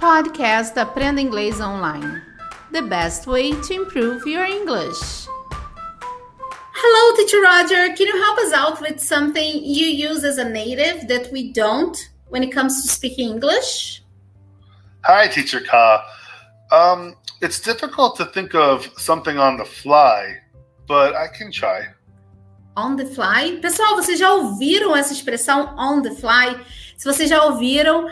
Podcast Aprenda Inglês Online. The best way to improve your English. Hello, Teacher Roger. Can you help us out with something you use as a native that we don't when it comes to speaking English? Hi, Teacher Ka. Um, it's difficult to think of something on the fly, but I can try. On the fly? Pessoal, vocês já ouviram essa expressão on the fly? Se vocês já ouviram,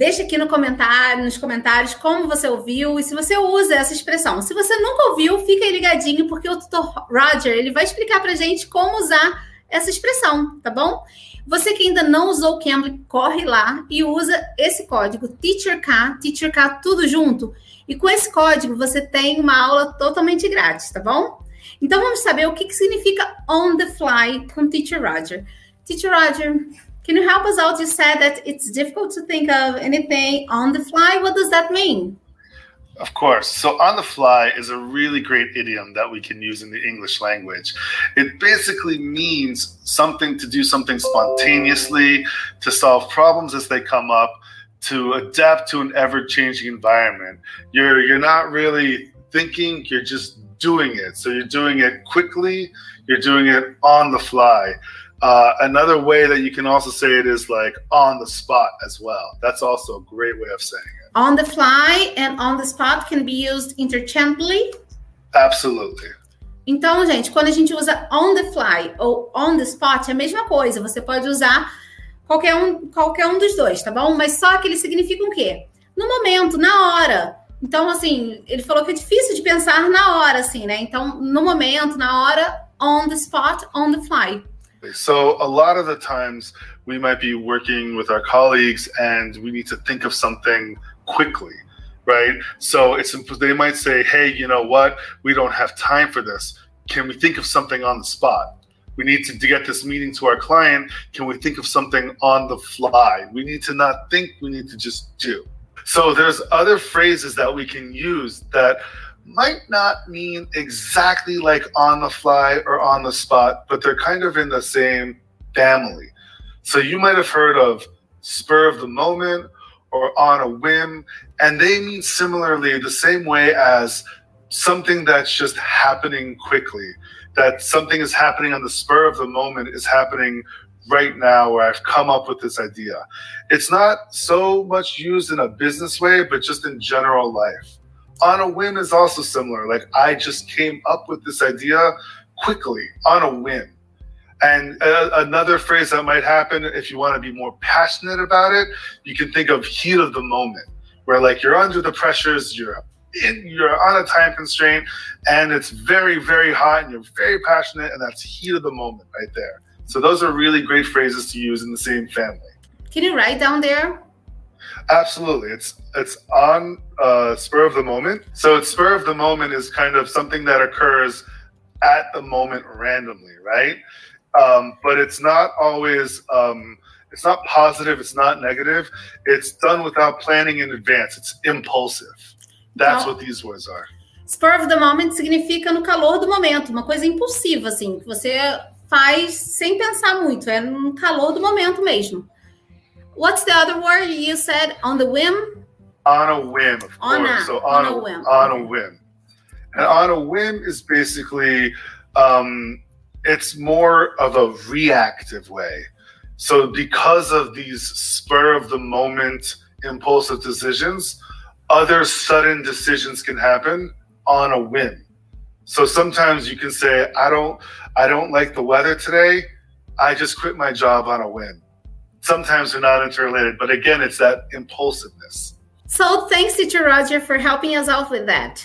Deixe aqui no comentário, nos comentários como você ouviu e se você usa essa expressão. Se você nunca ouviu, fica aí ligadinho, porque o tutor Roger ele vai explicar para gente como usar essa expressão, tá bom? Você que ainda não usou o Cambly, corre lá e usa esse código TEACHERK, TEACHERK tudo junto. E com esse código você tem uma aula totalmente grátis, tá bom? Então vamos saber o que, que significa on the fly com Teacher Roger. Teacher Roger, Can you help us out? You said that it's difficult to think of anything on the fly. What does that mean? Of course. So, on the fly is a really great idiom that we can use in the English language. It basically means something to do something spontaneously, to solve problems as they come up, to adapt to an ever changing environment. You're, you're not really thinking, you're just doing it. So, you're doing it quickly, you're doing it on the fly. Uh, another way that you can also say it is like on the spot as well. That's also a great way of saying it. On the fly and on the spot can be used interchangeably. Absolutely. Então, gente, quando a gente usa on the fly ou on the spot, é a mesma coisa. Você pode usar qualquer um, qualquer um dos dois, tá bom? Mas só que eles significam o quê? No momento, na hora. Então, assim, ele falou que é difícil de pensar na hora, assim, né? Então, no momento, na hora, on the spot, on the fly. So a lot of the times we might be working with our colleagues and we need to think of something quickly, right? So it's they might say, "Hey, you know what? We don't have time for this. Can we think of something on the spot?" We need to, to get this meeting to our client. Can we think of something on the fly? We need to not think, we need to just do. So there's other phrases that we can use that might not mean exactly like on the fly or on the spot, but they're kind of in the same family. So you might have heard of spur of the moment or on a whim, and they mean similarly the same way as something that's just happening quickly. That something is happening on the spur of the moment is happening right now where I've come up with this idea. It's not so much used in a business way, but just in general life on a whim is also similar. Like I just came up with this idea quickly on a whim. And uh, another phrase that might happen if you want to be more passionate about it, you can think of heat of the moment, where like you're under the pressures, you're in, you're on a time constraint, and it's very very hot, and you're very passionate, and that's heat of the moment right there. So those are really great phrases to use in the same family. Can you write down there Absolutely, it's it's on uh, spur of the moment. So it's spur of the moment is kind of something that occurs at the moment randomly, right? Um, but it's not always. Um, it's not positive. It's not negative. It's done without planning in advance. It's impulsive. That's what these words are. Spur of the moment significa no calor do momento, uma coisa impulsiva, assim, que você faz sem pensar muito, é no calor do momento mesmo. What's the other word you said? On the whim? On a whim, of on course. A, so on, on a, a, whim. On a whim. And on a whim is basically um, it's more of a reactive way. So because of these spur of the moment impulsive decisions, other sudden decisions can happen on a whim. So sometimes you can say, I don't I don't like the weather today. I just quit my job on a whim sometimes they're not interrelated, but again, it's that impulsiveness. So thanks, Teacher Roger, for helping us out with that.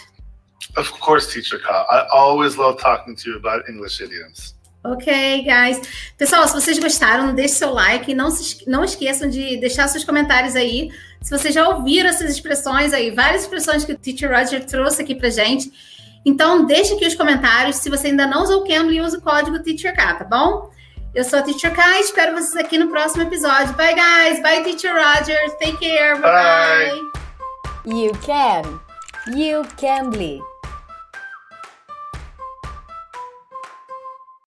Of course, Teacher Ka. I always love talking to you about English idioms. Ok, guys. Pessoal, se vocês gostaram, deixe seu like. Não, se, não esqueçam de deixar seus comentários aí. Se vocês já ouviram essas expressões aí, várias expressões que o Teacher Roger trouxe aqui pra gente. Então, deixe aqui os comentários. Se você ainda não usou o Cambly, use o código TeacherK, tá bom? Eu sou a Teacher Kai, espero vocês aqui no próximo episódio. Bye, guys. Bye, Teacher Roger. Take care. Bye. bye. You can. You can be.